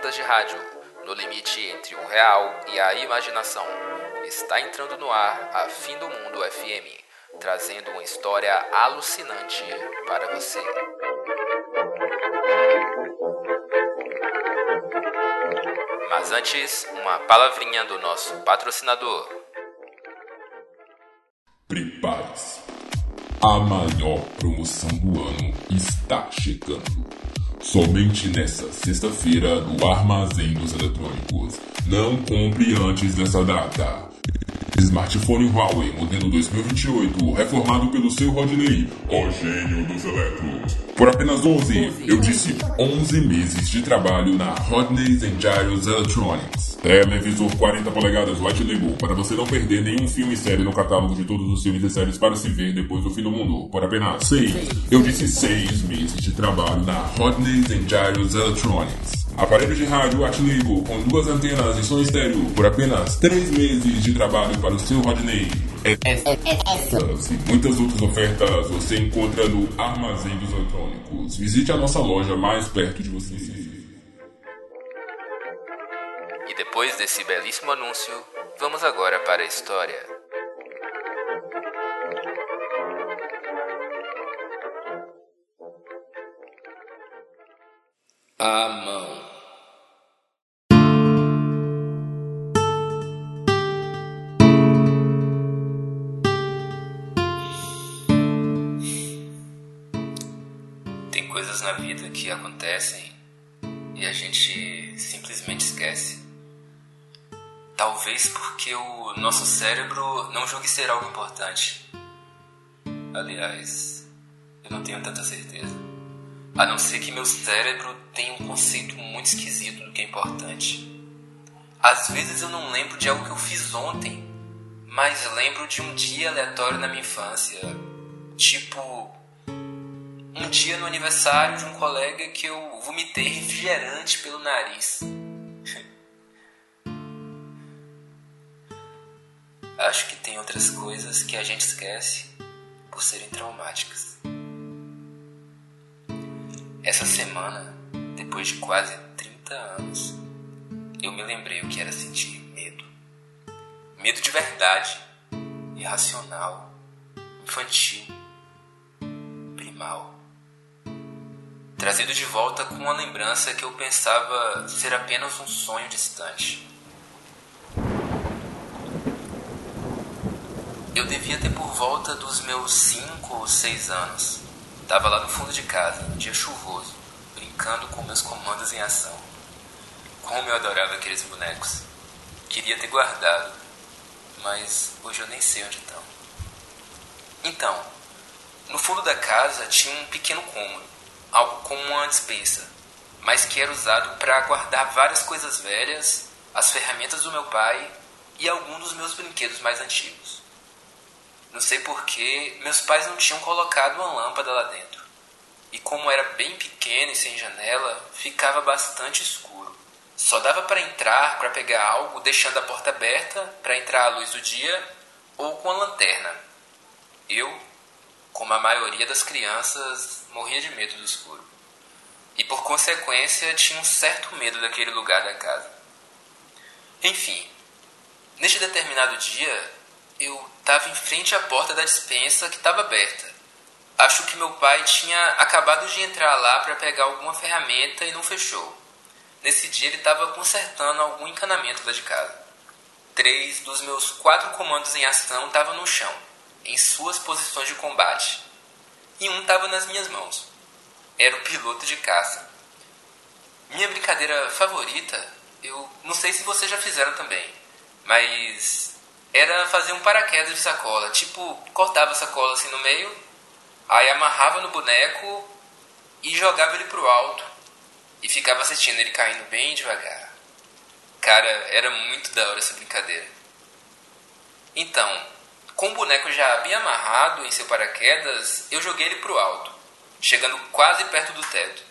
ondas de rádio, no limite entre o real e a imaginação. Está entrando no ar a Fim do Mundo FM, trazendo uma história alucinante para você. Mas antes, uma palavrinha do nosso patrocinador. Prepare-se. A maior promoção do ano está chegando. Somente nesta sexta-feira no Armazém dos Eletrônicos. Não compre antes dessa data. Smartphone Huawei modelo 2028, reformado pelo seu Rodney, o gênio dos eletros. Por apenas 11, eu disse 11 meses de trabalho na Rodney's and Gyros Electronics. Televisor 40 polegadas White Label, para você não perder nenhum filme e série no catálogo de todos os filmes e séries para se ver depois do fim do mundo. Por apenas 6, eu disse 6 meses de trabalho na Rodney's and Gyros Electronics. Aparelho de rádio Atlego com duas antenas e som estéreo por apenas 3 meses de trabalho para o seu Rodney. Essas e muitas outras ofertas você encontra no Armazém dos Eletrônicos. Visite a nossa loja mais perto de você. Depois desse belíssimo anúncio, vamos agora para a história. A mão. Tem coisas na vida que acontecem e a gente simplesmente esquece. Talvez porque o nosso cérebro não julgue ser algo importante. Aliás, eu não tenho tanta certeza. A não ser que meu cérebro tenha um conceito muito esquisito do que é importante. Às vezes eu não lembro de algo que eu fiz ontem, mas lembro de um dia aleatório na minha infância. Tipo, um dia no aniversário de um colega que eu vomitei refrigerante pelo nariz. Acho que tem outras coisas que a gente esquece por serem traumáticas. Essa semana, depois de quase 30 anos, eu me lembrei o que era sentir medo. Medo de verdade, irracional, infantil, primal. Trazido de volta com uma lembrança que eu pensava ser apenas um sonho distante. Eu devia ter por volta dos meus 5 ou 6 anos. Estava lá no fundo de casa, um dia chuvoso, brincando com meus comandos em ação. Como eu adorava aqueles bonecos. Queria ter guardado, mas hoje eu nem sei onde estão. Então, no fundo da casa tinha um pequeno cômodo, algo como uma despensa, mas que era usado para guardar várias coisas velhas, as ferramentas do meu pai e alguns dos meus brinquedos mais antigos. Não sei porquê, meus pais não tinham colocado uma lâmpada lá dentro. E como era bem pequeno e sem janela, ficava bastante escuro. Só dava para entrar para pegar algo deixando a porta aberta para entrar a luz do dia ou com a lanterna. Eu, como a maioria das crianças, morria de medo do escuro. E por consequência tinha um certo medo daquele lugar da casa. Enfim, neste determinado dia, eu estava em frente à porta da dispensa que estava aberta. Acho que meu pai tinha acabado de entrar lá para pegar alguma ferramenta e não fechou. Nesse dia ele estava consertando algum encanamento lá de casa. Três dos meus quatro comandos em ação estavam no chão, em suas posições de combate, e um estava nas minhas mãos. Era o piloto de caça. Minha brincadeira favorita, eu não sei se vocês já fizeram também, mas era fazer um paraquedas de sacola. Tipo, cortava a sacola assim no meio, aí amarrava no boneco e jogava ele pro alto. E ficava assistindo ele caindo bem devagar. Cara, era muito da hora essa brincadeira. Então, com o boneco já bem amarrado em seu paraquedas, eu joguei ele pro alto, chegando quase perto do teto.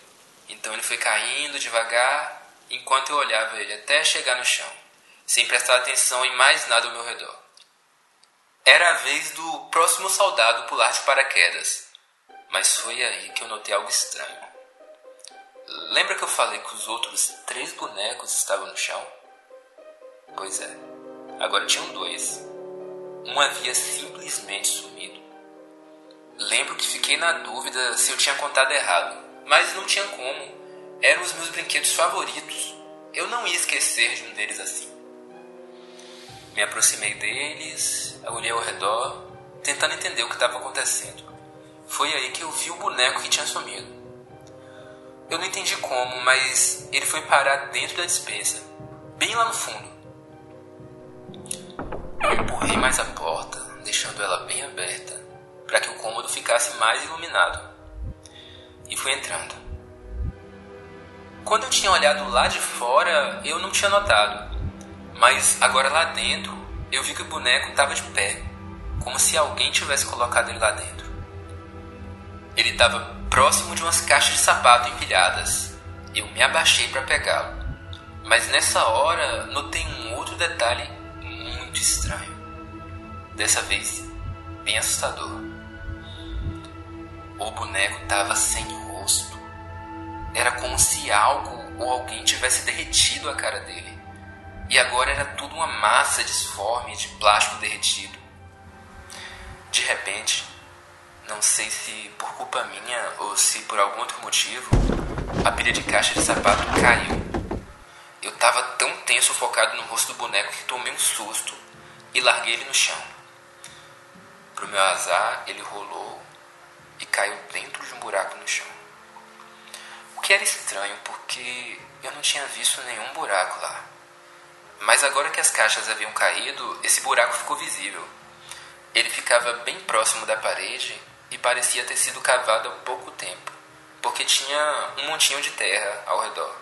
Então ele foi caindo devagar, enquanto eu olhava ele até chegar no chão sem prestar atenção em mais nada ao meu redor. Era a vez do próximo soldado pular de paraquedas. Mas foi aí que eu notei algo estranho. Lembra que eu falei que os outros três bonecos estavam no chão? Pois é, agora tinham dois. Um havia simplesmente sumido. Lembro que fiquei na dúvida se eu tinha contado errado, mas não tinha como. Eram os meus brinquedos favoritos. Eu não ia esquecer de um deles assim. Me aproximei deles, olhei ao redor, tentando entender o que estava acontecendo. Foi aí que eu vi o boneco que tinha sumido. Eu não entendi como, mas ele foi parar dentro da dispensa, bem lá no fundo. Eu empurrei mais a porta, deixando ela bem aberta, para que o cômodo ficasse mais iluminado. E fui entrando. Quando eu tinha olhado lá de fora, eu não tinha notado. Mas agora lá dentro, eu vi que o boneco estava de pé, como se alguém tivesse colocado ele lá dentro. Ele estava próximo de umas caixas de sapato empilhadas. Eu me abaixei para pegá-lo. Mas nessa hora, notei um outro detalhe muito estranho. Dessa vez, bem assustador. O boneco estava sem rosto. Era como se algo ou alguém tivesse derretido a cara dele. E agora era tudo uma massa disforme de plástico derretido. De repente, não sei se por culpa minha ou se por algum outro motivo, a pilha de caixa de sapato caiu. Eu estava tão tenso focado no rosto do boneco que tomei um susto e larguei ele no chão. Pro meu azar, ele rolou e caiu dentro de um buraco no chão. O que era estranho porque eu não tinha visto nenhum buraco lá. Mas agora que as caixas haviam caído, esse buraco ficou visível. Ele ficava bem próximo da parede e parecia ter sido cavado há pouco tempo, porque tinha um montinho de terra ao redor.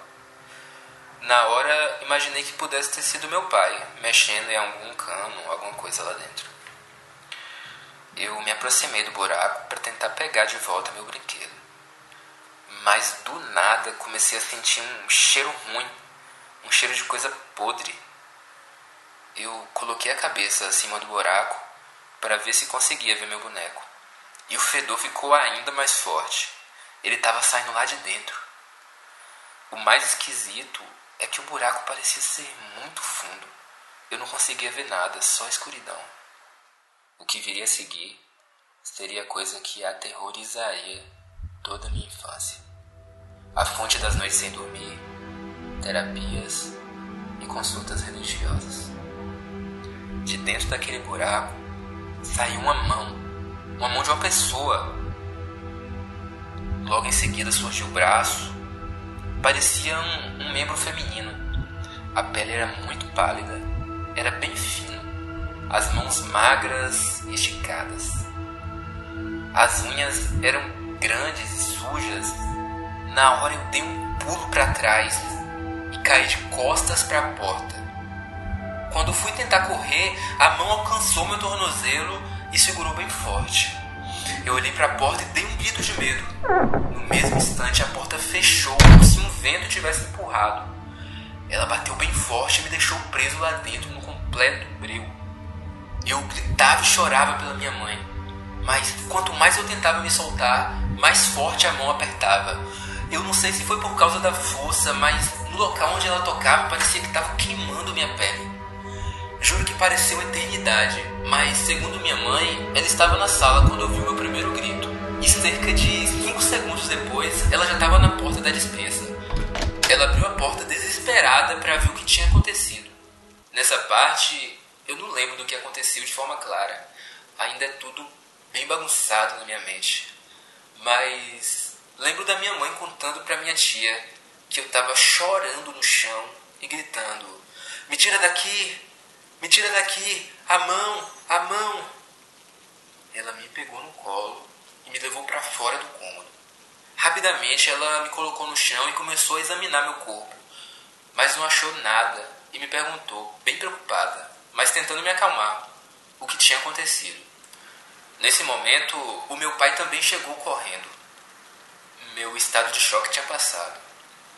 Na hora, imaginei que pudesse ter sido meu pai, mexendo em algum cano, alguma coisa lá dentro. Eu me aproximei do buraco para tentar pegar de volta meu brinquedo. Mas do nada comecei a sentir um cheiro ruim, um cheiro de coisa podre. Eu coloquei a cabeça acima do buraco para ver se conseguia ver meu boneco. E o fedor ficou ainda mais forte. Ele estava saindo lá de dentro. O mais esquisito é que o buraco parecia ser muito fundo. Eu não conseguia ver nada, só escuridão. O que viria a seguir seria coisa que aterrorizaria toda a minha infância. A fonte das noites sem dormir, terapias e consultas religiosas. De dentro daquele buraco saiu uma mão, uma mão de uma pessoa. Logo em seguida surgiu o braço, parecia um, um membro feminino. A pele era muito pálida, era bem fina, as mãos magras e esticadas. As unhas eram grandes e sujas. Na hora eu dei um pulo para trás e caí de costas para a porta. Quando fui tentar correr, a mão alcançou meu tornozelo e segurou bem forte. Eu olhei para a porta e dei um grito de medo. No mesmo instante, a porta fechou como se um vento tivesse empurrado. Ela bateu bem forte e me deixou preso lá dentro no completo breu. Eu gritava e chorava pela minha mãe, mas quanto mais eu tentava me soltar, mais forte a mão apertava. Eu não sei se foi por causa da força, mas no local onde ela tocava parecia que estava queimando minha pele. Juro que pareceu eternidade, mas segundo minha mãe, ela estava na sala quando ouviu meu primeiro grito. E cerca de 5 segundos depois, ela já estava na porta da dispensa. Ela abriu a porta desesperada para ver o que tinha acontecido. Nessa parte, eu não lembro do que aconteceu de forma clara. Ainda é tudo bem bagunçado na minha mente. Mas lembro da minha mãe contando para minha tia que eu estava chorando no chão e gritando: Me tira daqui, me tira daqui! A mão! A mão! Ela me pegou no colo e me levou para fora do cômodo. Rapidamente ela me colocou no chão e começou a examinar meu corpo, mas não achou nada e me perguntou, bem preocupada, mas tentando me acalmar, o que tinha acontecido. Nesse momento, o meu pai também chegou correndo. Meu estado de choque tinha passado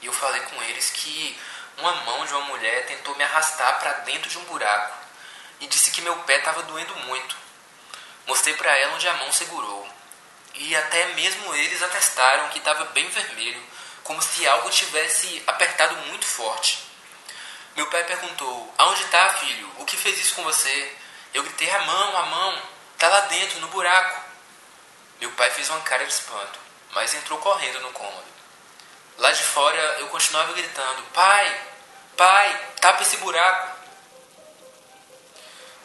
e eu falei com eles que uma mão de uma mulher tentou me arrastar para dentro de um buraco e disse que meu pé estava doendo muito. Mostrei para ela onde a mão segurou. E até mesmo eles atestaram que estava bem vermelho, como se algo tivesse apertado muito forte. Meu pai perguntou: Aonde está, filho? O que fez isso com você? Eu gritei: A mão, a mão, tá lá dentro, no buraco. Meu pai fez uma cara de espanto, mas entrou correndo no cômodo. Lá de fora eu continuava gritando: Pai, pai, tapa esse buraco.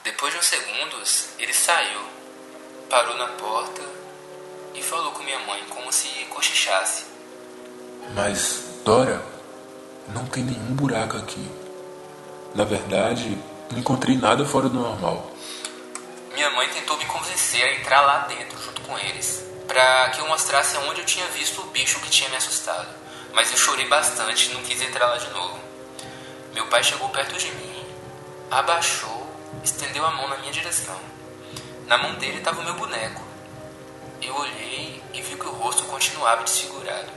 Depois de uns segundos, ele saiu, parou na porta e falou com minha mãe como se cochichasse. Mas, Dora, não tem nenhum buraco aqui. Na verdade, não encontrei nada fora do normal. Minha mãe tentou me convencer a entrar lá dentro junto com eles, para que eu mostrasse onde eu tinha visto o bicho que tinha me assustado. Mas eu chorei bastante e não quis entrar lá de novo. Meu pai chegou perto de mim, abaixou, estendeu a mão na minha direção. Na mão dele estava o meu boneco. Eu olhei e vi que o rosto continuava desfigurado.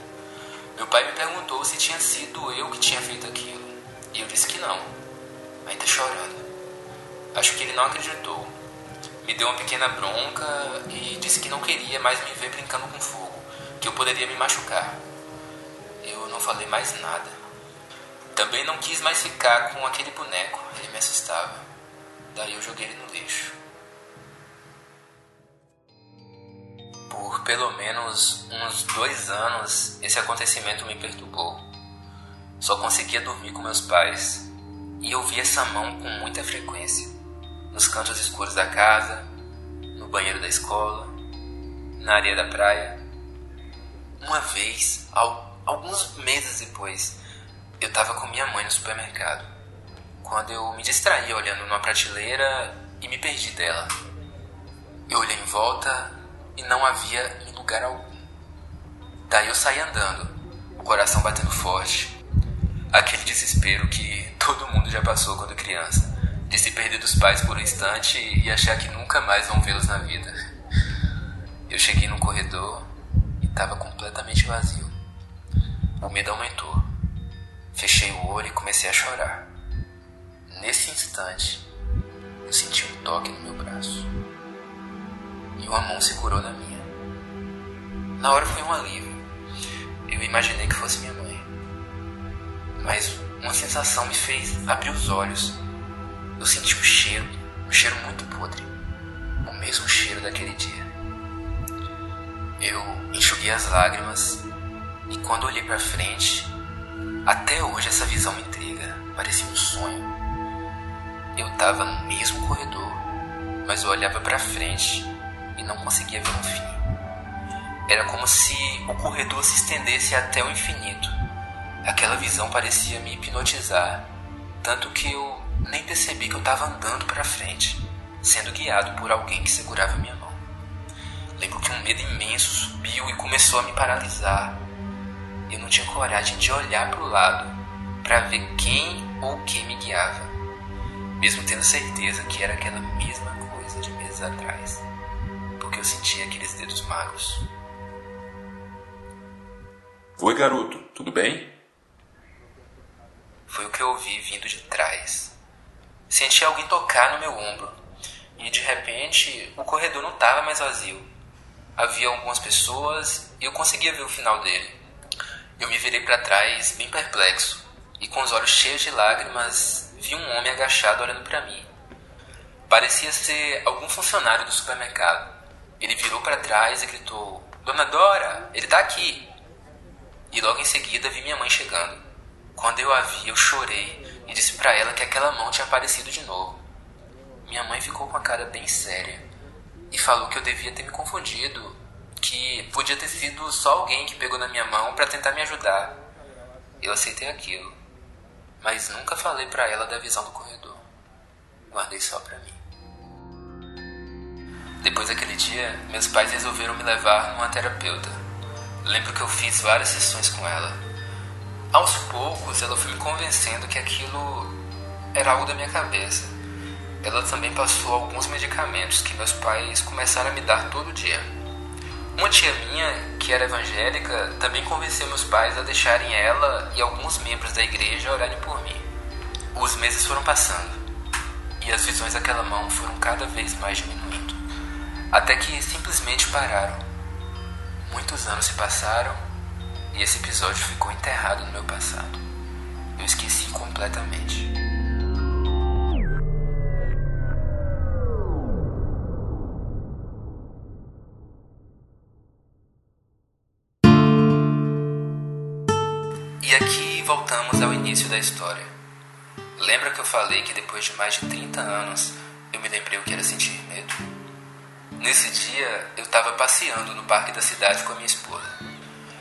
Meu pai me perguntou se tinha sido eu que tinha feito aquilo. E eu disse que não, ainda chorando. Acho que ele não acreditou. Me deu uma pequena bronca e disse que não queria mais me ver brincando com fogo, que eu poderia me machucar. Eu não falei mais nada. Também não quis mais ficar com aquele boneco, ele me assustava. Daí eu joguei ele no lixo. Por pelo menos uns dois anos, esse acontecimento me perturbou. Só conseguia dormir com meus pais e eu via essa mão com muita frequência. Nos cantos escuros da casa, no banheiro da escola, na areia da praia. Uma vez, alguns meses depois, eu estava com minha mãe no supermercado. Quando eu me distraí olhando numa prateleira e me perdi dela. Eu olhei em volta e não havia em lugar algum. Daí eu saí andando, o coração batendo forte. Aquele desespero que todo mundo já passou quando criança, de se perder dos pais por um instante e achar que nunca mais vão vê-los na vida. Eu cheguei num corredor e estava completamente vazio. O medo aumentou. Fechei o olho e comecei a chorar. Nesse instante, eu senti um toque no meu braço e uma mão segurou na minha. Na hora foi um alívio. Eu imaginei que fosse minha mãe. Mas uma sensação me fez abrir os olhos. Eu senti um cheiro, um cheiro muito podre. O mesmo cheiro daquele dia. Eu enxuguei as lágrimas e quando olhei para frente, até hoje essa visão me intriga. Parecia um sonho. Eu estava no mesmo corredor, mas eu olhava para frente e não conseguia ver um fim. Era como se o corredor se estendesse até o infinito. Aquela visão parecia me hipnotizar, tanto que eu nem percebi que eu estava andando para frente, sendo guiado por alguém que segurava minha mão. Lembro que um medo imenso subiu e começou a me paralisar. Eu não tinha coragem de olhar para o lado para ver quem ou o que me guiava, mesmo tendo certeza que era aquela mesma coisa de meses atrás porque eu sentia aqueles dedos magros. Oi, garoto, tudo bem? Foi o que eu ouvi vindo de trás. Senti alguém tocar no meu ombro e de repente o corredor não estava mais vazio. Havia algumas pessoas e eu conseguia ver o final dele. Eu me virei para trás, bem perplexo, e com os olhos cheios de lágrimas, vi um homem agachado olhando para mim. Parecia ser algum funcionário do supermercado. Ele virou para trás e gritou: Dona Dora, ele tá aqui. E logo em seguida vi minha mãe chegando. Quando eu a vi, eu chorei e disse para ela que aquela mão tinha aparecido de novo. Minha mãe ficou com a cara bem séria e falou que eu devia ter me confundido, que podia ter sido só alguém que pegou na minha mão para tentar me ajudar. Eu aceitei aquilo, mas nunca falei para ela da visão do corredor. Guardei só para mim. Depois daquele dia, meus pais resolveram me levar numa terapeuta. Lembro que eu fiz várias sessões com ela. Aos poucos, ela foi me convencendo que aquilo era algo da minha cabeça. Ela também passou alguns medicamentos que meus pais começaram a me dar todo dia. Uma tia minha, que era evangélica, também convenceu meus pais a deixarem ela e alguns membros da igreja orarem por mim. Os meses foram passando e as visões daquela mão foram cada vez mais diminuindo até que simplesmente pararam. Muitos anos se passaram e esse episódio ficou enterrado no meu passado. Eu esqueci completamente. E aqui voltamos ao início da história. Lembra que eu falei que depois de mais de 30 anos eu me lembrei o que era sentir medo? Nesse dia eu estava passeando no parque da cidade com a minha esposa.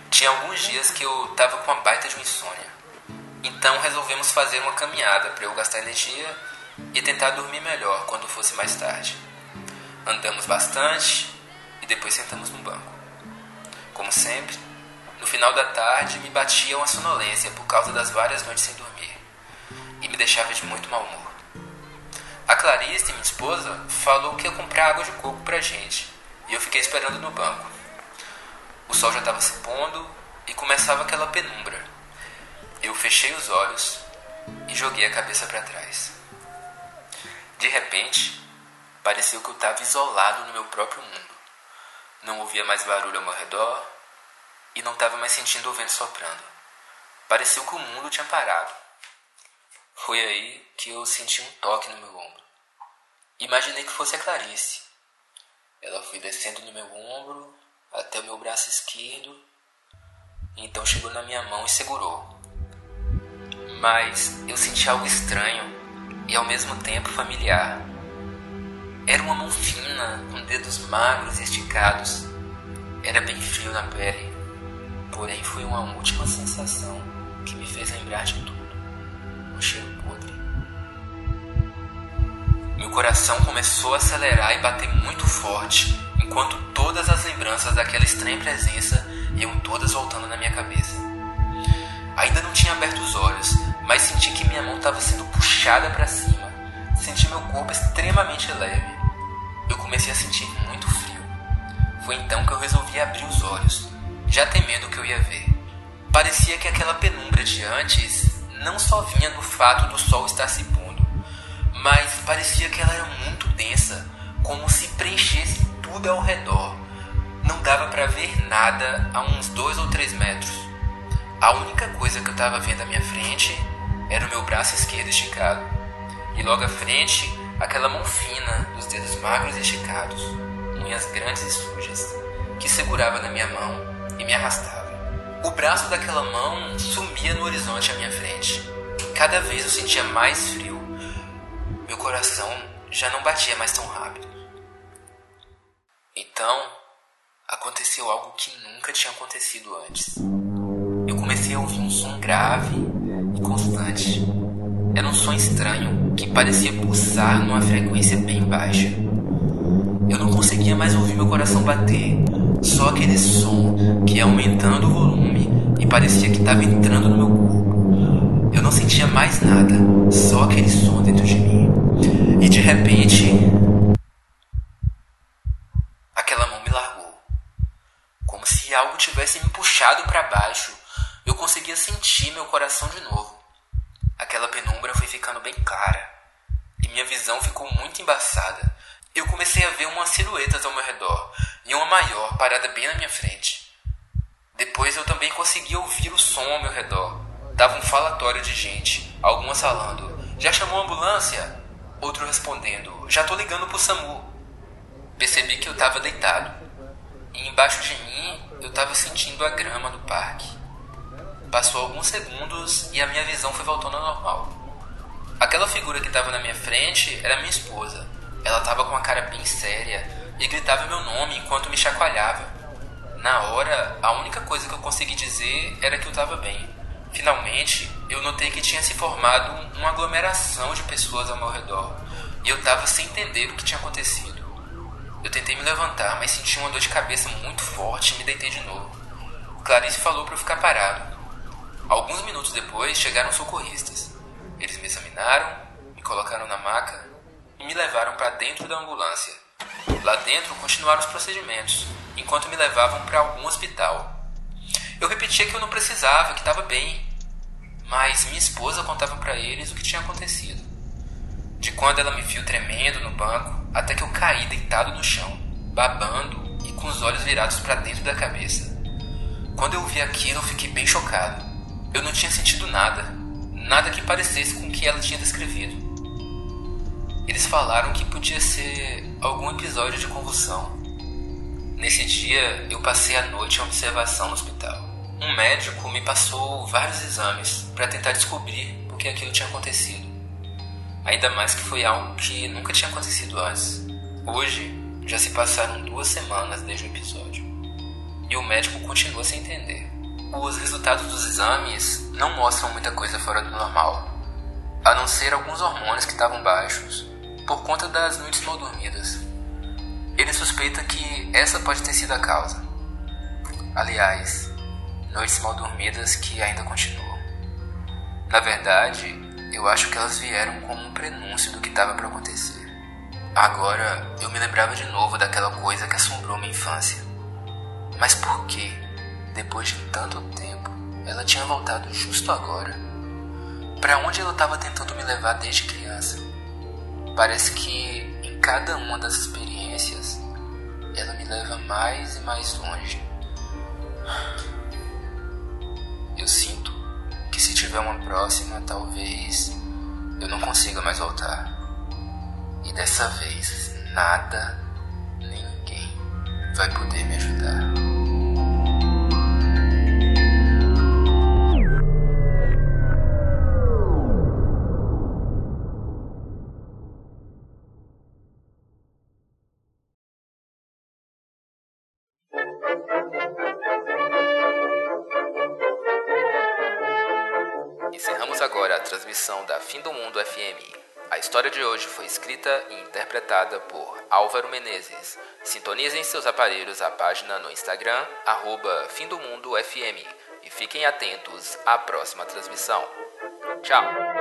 Tinha alguns dias que eu estava com uma baita de uma insônia. Então resolvemos fazer uma caminhada para eu gastar energia e tentar dormir melhor quando fosse mais tarde. Andamos bastante e depois sentamos no banco. Como sempre, no final da tarde me batia uma sonolência por causa das várias noites sem dormir e me deixava de muito mau humor. A Clarice, minha esposa, falou que ia comprar água de coco pra gente e eu fiquei esperando no banco. O sol já estava se pondo e começava aquela penumbra. Eu fechei os olhos e joguei a cabeça para trás. De repente, pareceu que eu estava isolado no meu próprio mundo. Não ouvia mais barulho ao meu redor e não estava mais sentindo o vento soprando. Pareceu que o mundo tinha parado. Foi aí que eu senti um toque no meu ombro. Imaginei que fosse a Clarice. Ela foi descendo no meu ombro até o meu braço esquerdo, então chegou na minha mão e segurou. Mas eu senti algo estranho e ao mesmo tempo familiar. Era uma mão fina, com dedos magros e esticados. Era bem frio na pele Porém, foi uma última sensação que me fez lembrar de tudo: um cheiro podre. Meu coração começou a acelerar e bater muito forte, enquanto todas as lembranças daquela estranha presença iam todas voltando na minha cabeça. Ainda não tinha aberto os olhos, mas senti que minha mão estava sendo puxada para cima. Senti meu corpo extremamente leve. Eu comecei a sentir muito frio. Foi então que eu resolvi abrir os olhos já temendo o que eu ia ver. Parecia que aquela penumbra de antes não só vinha do fato do sol estar se pondo, mas parecia que ela era muito densa, como se preenchesse tudo ao redor. Não dava para ver nada a uns dois ou três metros. A única coisa que eu estava vendo à minha frente era o meu braço esquerdo esticado, e logo à frente aquela mão fina dos dedos magros e esticados, unhas grandes e sujas, que segurava na minha mão e me arrastava. O braço daquela mão sumia no horizonte à minha frente. Cada vez eu sentia mais frio. Meu coração já não batia mais tão rápido. Então, aconteceu algo que nunca tinha acontecido antes. Eu comecei a ouvir um som grave e constante. Era um som estranho que parecia pulsar numa frequência bem baixa. Eu não conseguia mais ouvir meu coração bater, só aquele som que ia aumentando o volume e parecia que estava entrando no meu corpo. Eu não sentia mais nada, só aquele som dentro de mim. E de repente, aquela mão me largou. Como se algo tivesse me puxado para baixo. Eu conseguia sentir meu coração de novo. Aquela penumbra foi ficando bem clara e minha visão ficou muito embaçada. Eu comecei a ver umas silhuetas ao meu redor e uma maior parada bem na minha frente. Depois eu também consegui ouvir o som ao meu redor. Dava um falatório de gente, algumas falando: Já chamou a ambulância? Outro respondendo: Já tô ligando pro SAMU. Percebi que eu estava deitado e embaixo de mim eu estava sentindo a grama do parque. Passou alguns segundos e a minha visão foi voltando ao normal. Aquela figura que estava na minha frente era minha esposa. Ela estava com uma cara bem séria e gritava meu nome enquanto me chacoalhava. Na hora, a única coisa que eu consegui dizer era que eu estava bem. Finalmente, eu notei que tinha se formado uma aglomeração de pessoas ao meu redor e eu estava sem entender o que tinha acontecido. Eu tentei me levantar, mas senti uma dor de cabeça muito forte e me deitei de novo. Clarice falou para eu ficar parado. Alguns minutos depois chegaram socorristas. Eles me examinaram, me colocaram na maca e me levaram para dentro da ambulância. Lá dentro continuaram os procedimentos, enquanto me levavam para algum hospital. Eu repetia que eu não precisava, que estava bem, mas minha esposa contava para eles o que tinha acontecido. De quando ela me viu tremendo no banco até que eu caí deitado no chão, babando e com os olhos virados para dentro da cabeça. Quando eu vi aquilo, eu fiquei bem chocado. Eu não tinha sentido nada, nada que parecesse com o que ela tinha descrevido. Eles falaram que podia ser algum episódio de convulsão. Nesse dia, eu passei a noite em observação no hospital. Um médico me passou vários exames para tentar descobrir por que aquilo tinha acontecido. Ainda mais que foi algo que nunca tinha acontecido antes. Hoje, já se passaram duas semanas desde o episódio. E o médico continua sem entender. Os resultados dos exames não mostram muita coisa fora do normal, a não ser alguns hormônios que estavam baixos por conta das noites mal dormidas. Ele suspeita que essa pode ter sido a causa. Aliás, noites mal dormidas que ainda continuam. Na verdade, eu acho que elas vieram como um prenúncio do que estava para acontecer. Agora eu me lembrava de novo daquela coisa que assombrou minha infância. Mas por que, depois de tanto tempo, ela tinha voltado justo agora? Para onde ela estava tentando me levar desde criança? Parece que em cada uma das experiências ela me leva mais e mais longe. Eu sinto que se tiver uma próxima, talvez eu não consiga mais voltar. E dessa vez, nada, ninguém vai poder me ajudar. Encerramos agora a transmissão da Fim do Mundo FM. A história de hoje foi escrita e interpretada por Álvaro Menezes. Sintonizem seus aparelhos à página no Instagram, arroba Fim do Mundo FM. E fiquem atentos à próxima transmissão. Tchau!